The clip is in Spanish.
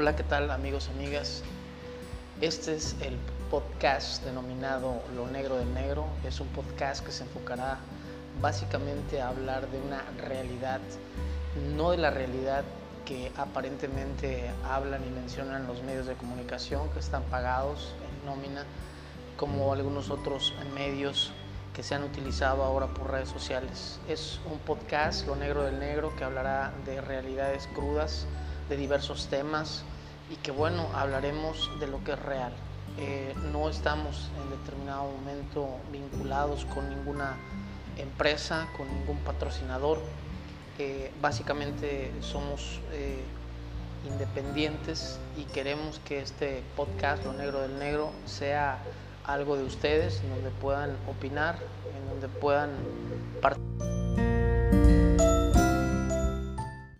Hola, ¿qué tal amigos, amigas? Este es el podcast denominado Lo Negro del Negro. Es un podcast que se enfocará básicamente a hablar de una realidad, no de la realidad que aparentemente hablan y mencionan los medios de comunicación que están pagados en nómina, como algunos otros medios que se han utilizado ahora por redes sociales. Es un podcast, Lo Negro del Negro, que hablará de realidades crudas, de diversos temas y que bueno, hablaremos de lo que es real. Eh, no estamos en determinado momento vinculados con ninguna empresa, con ningún patrocinador. Eh, básicamente somos eh, independientes y queremos que este podcast, Lo Negro del Negro, sea algo de ustedes, en donde puedan opinar, en donde puedan participar